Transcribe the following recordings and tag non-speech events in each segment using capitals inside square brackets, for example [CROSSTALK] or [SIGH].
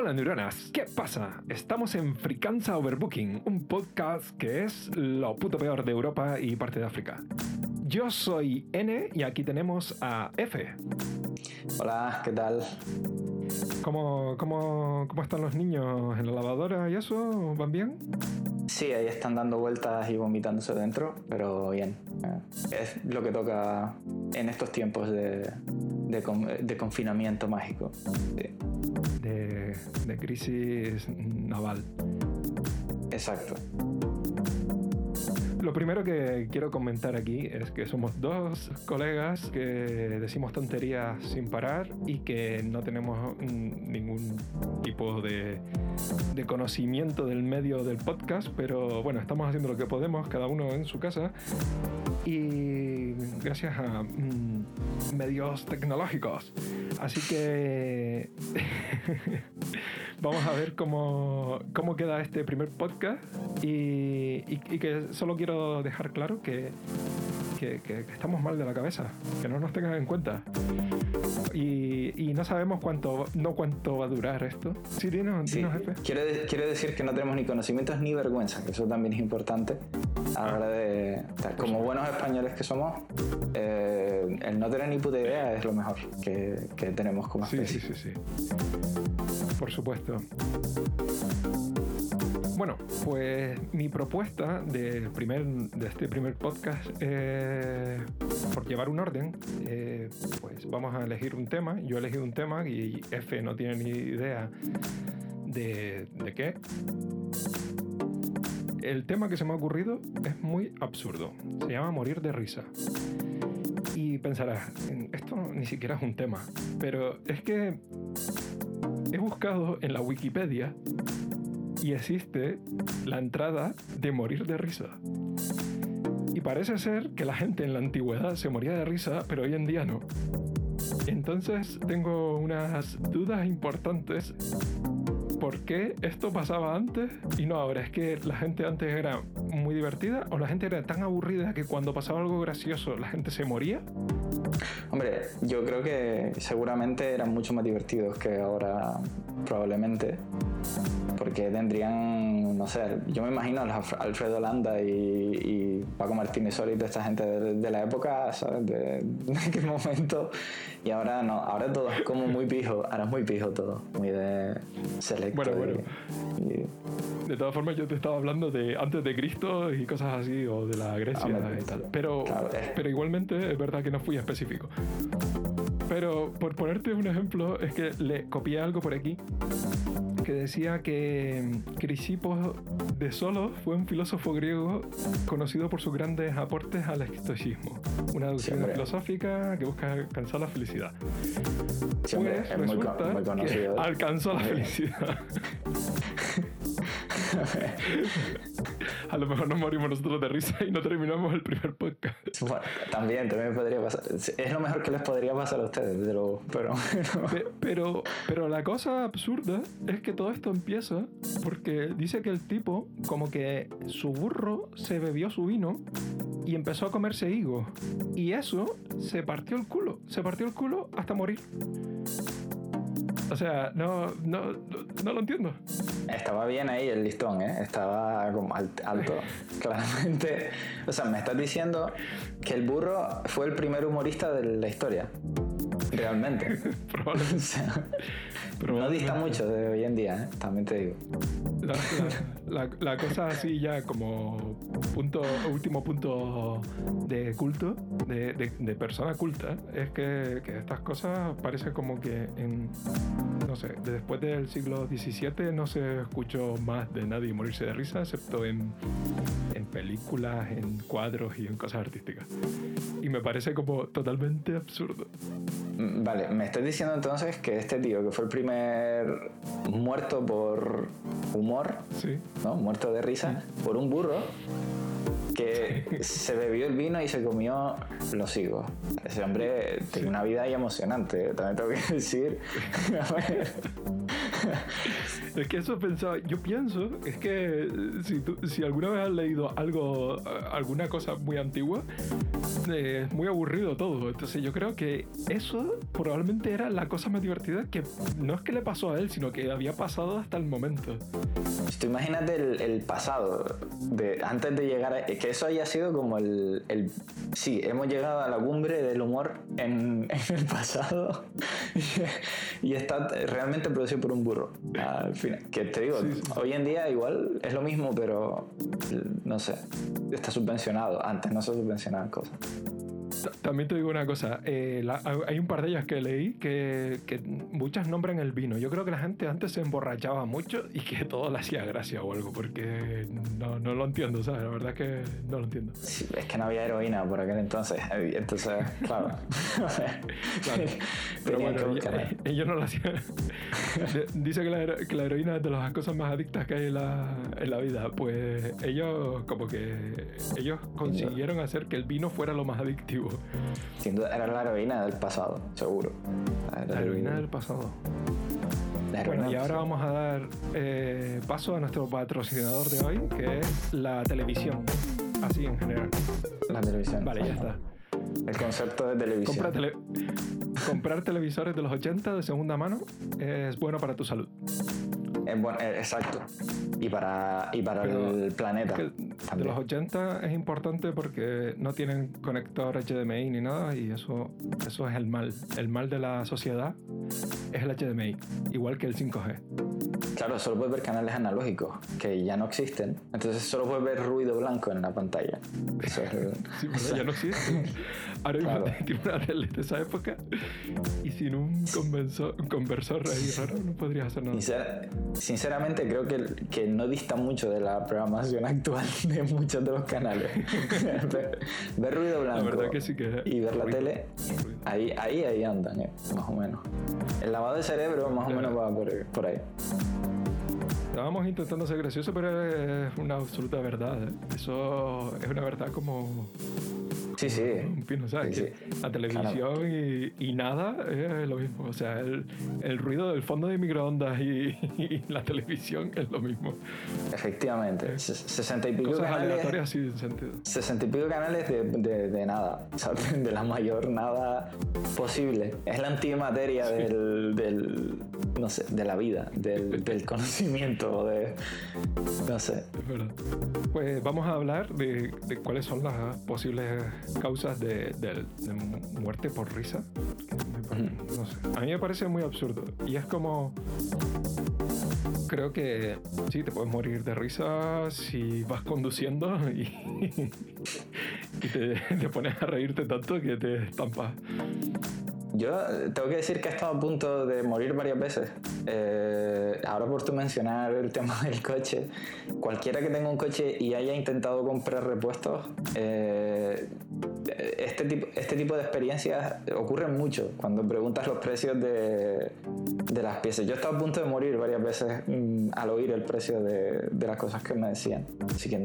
Hola neuronas, ¿qué pasa? Estamos en Fricanza Overbooking, un podcast que es lo puto peor de Europa y parte de África. Yo soy N y aquí tenemos a F. Hola, ¿qué tal? ¿Cómo, cómo, cómo están los niños en la lavadora y eso? ¿Van bien? Sí, ahí están dando vueltas y vomitándose dentro, pero bien. Eh, Es lo que toca en estos tiempos de, de con- de confinamiento mágico. Sí, De, de crisis naval. exacto. Lo primero que quiero comentar aquí es que somos dos colegas que decimos tonterías sin parar y que no tenemos ningún tipo de, de conocimiento del medio del podcast, pero bueno, estamos haciendo lo que podemos, cada uno en su casa. Y gracias a mm, medios tecnológicos. Así que [LAUGHS] vamos a ver cómo, cómo queda este primer podcast y, que solo quiero dejar claro que, que- que- que estamos mal de la cabeza, que no nos tengan en cuenta. Y, y no sabemos cuánto, no cuánto va a durar esto. Sí, dinos, Sí, dinos, jefe. quiero, de- quiero decir que no tenemos ni conocimientos ni vergüenza, que eso también es importante a la hora de... tal, Como buenos españoles que somos, eh, el no tener ni puta idea es lo mejor que, que tenemos como Sí, sí, especie. sí, sí. Por supuesto. Bueno, pues mi propuesta del primer, de este primer podcast, por llevar un orden, eh, pues vamos a elegir un tema. Yo he elegido un tema y F no tiene ni idea de, de qué. El tema que se me ha ocurrido es muy absurdo. Se llama Morir de risa. Y pensarás, esto ni siquiera es un tema. Pero es que he buscado en la Wikipedia y existe la entrada de morir de risa. Y parece ser que la gente en la antigüedad se moría de risa, pero hoy en día no. Entonces tengo unas dudas importantes. ¿Por qué esto pasaba antes y no ahora? ¿Es que la gente antes era muy divertida o la gente era tan aburrida que cuando pasaba algo gracioso la gente se moría? Hombre, yo creo que seguramente eran mucho más divertidos que ahora, probablemente. Porque tendrían, no sé, yo me imagino a Alfredo Landa y, y Paco Martínez Solís de esta gente de, de la época, ¿sabes? De, [LAUGHS] de aquel momento. Y ahora no, ahora todo es como muy pijo, ahora es muy pijo todo, muy de selecto. Bueno, bueno. y- y- De todas formas, yo te estaba hablando de antes de Cristo y cosas así, o de la Grecia Hombre, y tal. Pero, claro, eh. pero igualmente es verdad que no fui específico. Pero por ponerte un ejemplo, es que le copié algo por aquí que decía que mm, Crisipo de Solos fue un filósofo griego conocido por sus grandes aportes al estoicismo, una doctrina filosófica que busca alcanzar la felicidad. sí, Pues muy, resulta muy que alcanzó la [LAUGHS] felicidad. [LAUGHS] A lo mejor nos morimos nosotros de risa y no terminamos el primer podcast. [LAUGHS] Bueno, también, también podría pasar. Es lo mejor que les podría pasar a ustedes, desde luego. Pero, Pe- Pero, pero la cosa absurda es que todo esto empieza porque dice que el tipo, como que su burro se bebió su vino y empezó a comerse higo. Y eso se partió el culo. Se partió el culo hasta morir. O sea, no, no, no, no lo entiendo. Estaba bien ahí el listón, ¿eh? Estaba como alt- alto, [LAUGHS] claramente. O sea, me estás diciendo que el burro fue el primer humorista de la historia. [LAUGHS] Realmente. Probablemente. [LAUGHS] O sea, no Probablemente. dista mucho de hoy en día, ¿eh? También te digo. La, la- [LAUGHS] la- la cosa así ya como punto último punto de culto de, de- de persona culta es que, que estas cosas parece como que en no sé de después del siglo XVII no se escuchó más de nadie morirse de risa excepto en, en películas en cuadros y en cosas artísticas y me parece como totalmente absurdo Vale, me estás diciendo entonces que este tío, que fue el primer muerto por humor, sí ¿no? Muerto de risa, por un burro que se bebió el vino y se comió los higos. Ese hombre tiene una vida ahí emocionante, también tengo que [LAUGHS] decir. [LAUGHS] Es que eso pensaba, yo pienso, es que si, si alguna vez has leído algo, alguna cosa muy antigua, eh, es muy aburrido todo. Entonces yo creo que eso probablemente era la cosa más divertida que no es que le pasó a él, sino que había pasado hasta el momento. Tú imagínate el, pasado, de, antes de llegar a... Que eso haya sido como el, el... Sí, hemos llegado a la cumbre del humor en, [LAUGHS] el pasado [LAUGHS] y, está realmente producido por un burro. Al final, que te digo, hoy en día igual es lo mismo, pero no sé, está subvencionado. Antes no se subvencionaban cosas. También te digo una cosa, eh, hay un par de ellas que leí que, muchas nombran el vino. Yo creo que la gente antes se emborrachaba mucho y que todo le hacía gracia o algo, porque no, no lo entiendo, ¿sabes? La verdad es que no lo entiendo. es que no había heroína por aquel entonces, [LAUGHS] entonces, claro. [LAUGHS] [LAUGHS] Pero bueno, ellos, no lo hacían. Dice que la, que la, heroína es de las cosas más adictas que hay en la, en la vida. Pues ellos como que ellos consiguieron hacer que el vino fuera lo más adictivo. Sin duda, era la heroína del pasado, seguro. La, heroína del pasado. bueno, y ahora vamos a dar eh, paso a nuestro patrocinador de hoy, que es la televisión. Así en general. La televisión. Vale, ya está. El concepto de televisión. comprar televisores de los 80 de segunda mano es bueno para tu salud. Eh, exacto. Y para, y para el planeta. de los 80 es importante porque no tienen conector HDMI ni nada y eso, eso es el mal. El mal de la sociedad es el HDMI, igual que el 5G. Claro, solo puedes ver canales analógicos que ya no existen. Entonces solo puedes ver ruido blanco en la pantalla. Eso sí, pero ya no existe. [LAUGHS] Ahora claro. tiene una tele de esa época y sin un conversor, un conversor ahí raro no podrías hacer nada. sinceramente creo que, que, no dista mucho de la programación actual de muchos de los canales. [LAUGHS] ver, ruido blanco la verdad que sí que y ver la tele, ahí, ahí, ahí andan, eh, más o menos. El lavado de cerebro más o menos va por, por ahí. Estábamos intentando ser graciosos, pero es una absoluta verdad. ¿eh? Eso es una verdad como Sí, sí. La televisión y, nada es lo mismo. O sea, el, el ruido del fondo de microondas y, [LAUGHS] la televisión es lo mismo. Efectivamente. Sesenta y pico canales. Así, sentido. Sesenta y pico canales de, de, nada. [LAUGHS] de la mayor nada posible. Es la antimateria del, del, no sé, de la vida, del, del [LAUGHS] conocimiento, de, no sé. Es verdad. Pues vamos a hablar de, de cuáles son las posibles causas de, muerte por risa. No sé. A mí me parece muy absurdo. Y es como. Creo que sí, te puedes morir de risa si vas conduciendo y, [LAUGHS] y te, te, pones a reírte tanto que te estampas. Yo tengo que decir que he estado a punto de morir varias veces. Eh, ahora por tu mencionar el [LAUGHS] tema del coche, cualquiera que tenga un coche y haya intentado comprar repuestos, eh, este, tipo, este tipo de experiencias ocurren mucho cuando preguntas los precios de, de las piezas. Yo he estado a punto de morir varias veces mm, al oír el precio de, de, las cosas que me decían. Así que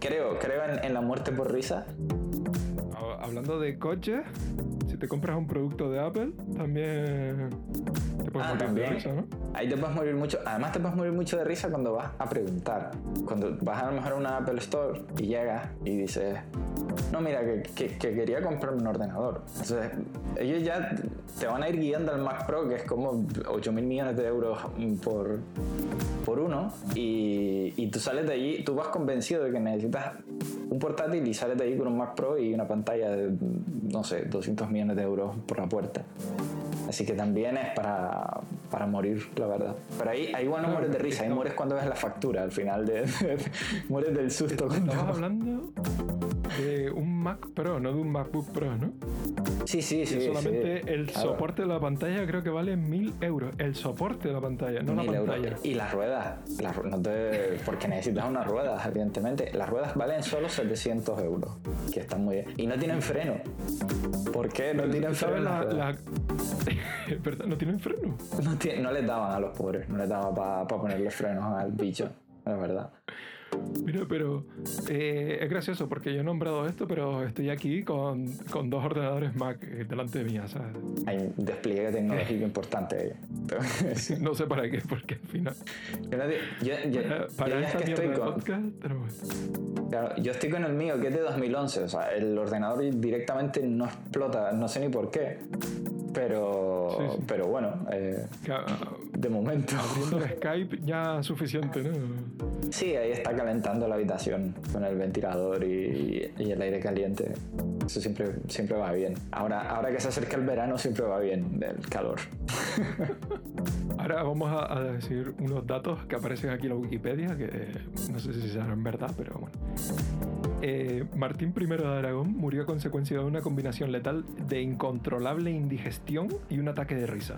creo, creo en, en la muerte por risa. Hablando de coches, si te compras un producto de Apple, también te puedes ah, morir de risa, ¿no? Ahí te puedes morir mucho. Además, te puedes morir mucho de risa cuando vas a preguntar. Cuando vas a lo mejor a una Apple Store y llegas y dices, no, mira, que, quería comprarme un ordenador. Entonces, ellos ya te van a ir guiando al Mac Pro, que es como 8 mil millones de euros por, por uno, y, y tú sales de allí, tú vas convencido de que necesitas un portátil y sales de ahí con un Mac Pro y una pantalla de, no sé, 200 millones de euros por la puerta. Así que también es para, para morir, la verdad. Pero ahí, ahí igual no mueres de risa, ahí mueres cuando ves la factura al final, de, mueres del susto. Estamos hablando de un Mac Pro, no de un MacBook Pro, ¿no? Sí, sí, sí. solamente el soporte de la pantalla creo que vale mil euros. El soporte de la pantalla, no la pantalla. Y las ruedas, no te, porque necesitas unas ruedas, evidentemente. Las ruedas valen solo 700 euros, que están muy bien. Y no tienen freno. ¿Por qué no tienen freno? La, ¿Verdad? [LAUGHS] ¿No tienen freno? No, no les daban a los pobres, no les daban para ponerle frenos al bicho, la verdad. Mira, pero eh, es gracioso porque yo he nombrado esto, pero estoy aquí con, con dos ordenadores Mac eh, delante de mí, ¿sabes? Hay un despliegue tecnológico importante ahí. [LAUGHS] no sé para qué, porque al final. Yo, yo, para, para yo esta es que mierda estoy de con, podcast, pero- claro, yo estoy con el mío que es de 2011. O sea, el ordenador directamente no explota, no sé ni por qué. Pero, Sí, sí. pero bueno, eh, ah, de momento. abriendo el [LAUGHS] Skype ya suficiente, ¿no? Sí, ahí está calentando la habitación con el ventilador y, y el aire caliente. Eso siempre, siempre va bien. Ahora, ahora que se acerca el verano, siempre va bien el calor. [LAUGHS] Ahora vamos a, a decir unos datos que aparecen aquí en la Wikipedia, que eh, no sé si serán verdad, pero bueno. Eh, Martín I de Aragón murió a consecuencia de una combinación letal de incontrolable indigestión y un ataque de risa.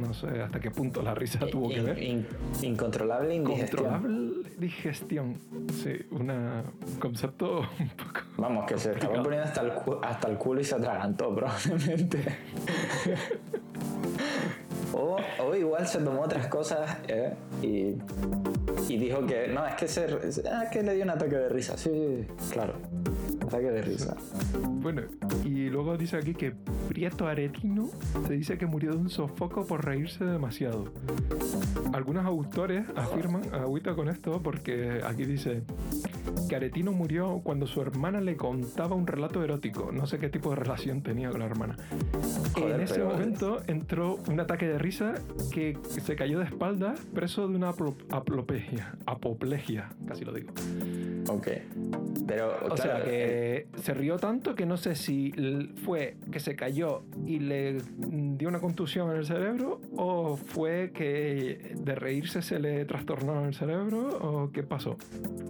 No sé hasta qué punto la risa tuvo que ver. in- incontrolable indigestión. Controlable digestión. Sí, una- un concepto [LAUGHS] un poco. Vamos, que se estaba poniendo hasta el, hasta el culo y se atragantó, probablemente. [LAUGHS] o, igual se tomó otras cosas ¿eh? y, dijo que no, es que, se, ah, que le dio un ataque de risa. Sí, claro. Ataque de risa. Bueno, y luego dice aquí que Prieto Aretino se dice que murió de un sofoco por reírse demasiado. Algunos autores afirman, agüita con esto, porque aquí dice que Aretino murió cuando su hermana le contaba un relato erótico. No sé qué tipo de relación tenía con la hermana. Joder, en ese momento entró un ataque de risa que se cayó de espaldas preso de una aplo- apoplegia. Apoplegia, casi lo digo. Ok. Pero, O claro, sea eh, que se rió tanto que no sé si fue que se cayó y le dio una contusión en el cerebro o fue que de reírse se le trastornó el cerebro o qué pasó.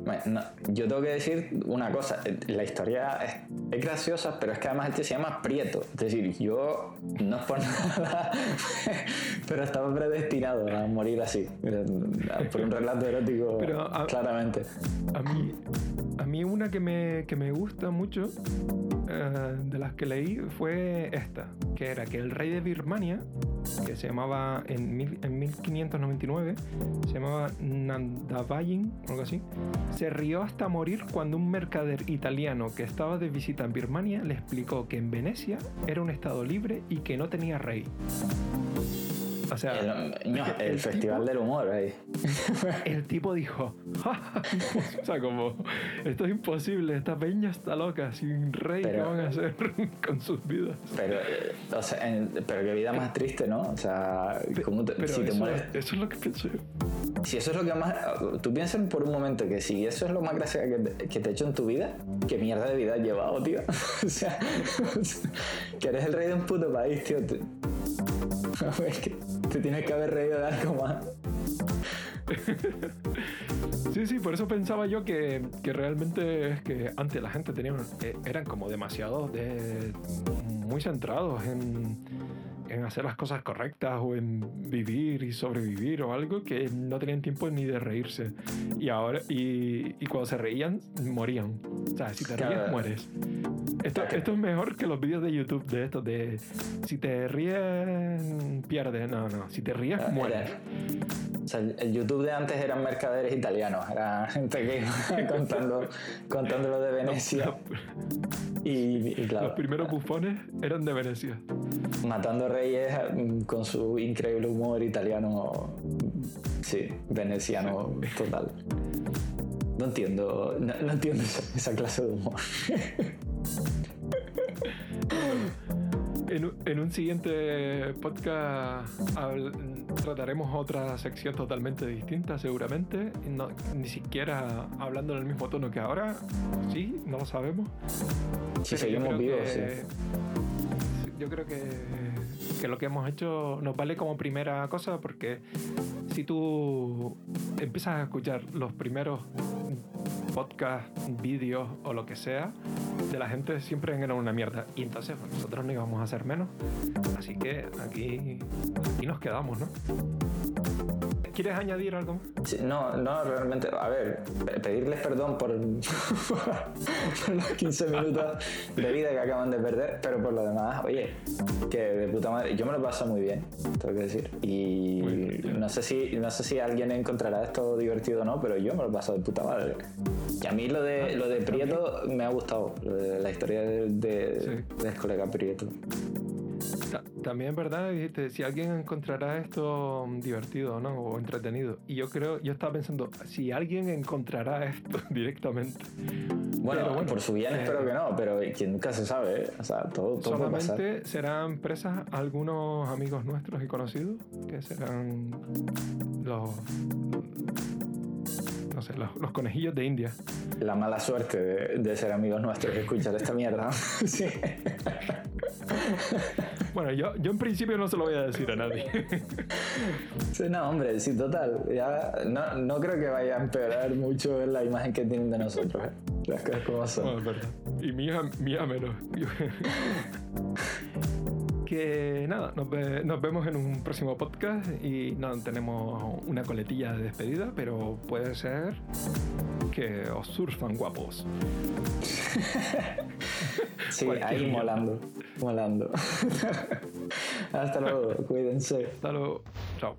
Bueno, no, yo tengo que decir una cosa, eh, la historia es, es graciosa, pero es que además este se llama Prieto, es decir, yo no es por [LAUGHS] nada, pero estaba predestinado a morir así, eh, por un relato erótico, Pero, a- claramente. A mí, a mí una que me, que me gusta mucho eh, de las que leí fue esta, que era que el rey de Birmania, que se llamaba en, mil- en 1599, se llamaba Nandavayin, algo así, se rió hasta morir cuando un mercader italiano que estaba de visita en Birmania le explicó que en Venecia era un estado libre y que no tenía rey. O sea, El, ño, el el festival tipo- del humor ahí. [LAUGHS] el tipo dijo, "Ja, ja, o sea, como, esto es imposible, esta peña está loca, sin rey, ¿qué Pero- van a hacer [LAUGHS] con sus vidas? Pero, eh, o sea, en- pero qué vida más triste, ¿no? O sea, ¿cómo te- Pero si te eso, mueres eso es lo que pienso yo. Si eso es lo que más. Tú piensas por un momento que si eso es lo más gracioso que te, que te he hecho en tu vida, ¿qué mierda de vida has llevado, tío? [LAUGHS] o sea, que eres el rey de un puto país, tío. Te, [LAUGHS] es que te tienes que haber reído de algo más. [LAUGHS] Sí, sí, por eso pensaba yo que, que realmente es que antes la gente tenía, eh, eran como demasiado de, muy centrados en, en hacer las cosas correctas o en vivir y sobrevivir o algo que no tenían tiempo ni de reírse. Y ahora, y, y cuando se reían, morían. O sea, si te ríes, Claro. mueres. Esto, esto es mejor que los vídeos de YouTube de esto, de si te ríes, pierdes. No, no, si te ríes, Era- mueres. O sea, el YouTube de antes eran mercaderes italianos, era [LAUGHS] gente que [LAUGHS] contando, contando lo de Venecia. Y, y claro, Los primeros bufones eran de Venecia. matando reyes mm, con su increíble humor italiano, sí, veneciano total. No entiendo, no, no entiendo esa, esa clase de humor. [LAUGHS] [LAUGHS] En, un- en un siguiente podcast habl- trataremos otra sección totalmente distinta, seguramente. No- ni siquiera hablando en el mismo tono que ahora. Sí, no lo sabemos. Si Pero seguimos vivos, que- sí. Yo creo que, que lo que hemos hecho nos vale como primera cosa porque si tú empiezas a escuchar los primeros podcasts, vídeos o lo que sea de la gente siempre eran una mierda y entonces nosotros no íbamos a hacer menos así que aquí, aquí nos quedamos ¿no? ¿Quieres añadir algo más? Sí, no, no, realmente. A ver, pe- pedirles perdón por, [LAUGHS] por los 15 minutos de vida que acaban de perder, pero por lo demás, oye, que de puta madre. Yo me lo paso muy bien, tengo que decir. Y bien. no sé si no sé si alguien encontrará esto divertido o no, pero yo me lo paso de puta madre. Y a mí lo de, lo de Prieto me ha gustado, lo de la historia de, de- Sí. del colega Prieto. Ta- También, ¿verdad? Dijiste, si alguien encontrará esto mm, divertido ¿no? o entretenido. Y yo creo, yo estaba pensando, si alguien encontrará esto [LAUGHS] directamente, Bueno, bueno, por su bien eh, espero que no, pero quien nunca se sabe, ¿eh? O sea, todo, todo puede pasar. solamente serán presas algunos amigos nuestros y conocidos, que serán los, no sé, los, los conejillos de India. La mala suerte de, de ser amigos nuestros y escuchar esta mierda. [LAUGHS] sí. Bueno, yo, yo en principio no se lo voy a decir a nadie. Sí, no, hombre, sí, total. Ya no, no creo que vaya a empeorar mucho la imagen que tienen de nosotros. ¿eh? Las cosas como son. No, es verdad. Y mía, mía menos. [LAUGHS] que nada, nos, ve- nos vemos en un próximo podcast y no tenemos una coletilla de despedida, pero puede ser que os surfan guapos. [LAUGHS] Sí, ahí mierda. molando. Molando. [LAUGHS] Hasta luego, cuídense. Hasta luego. Chao.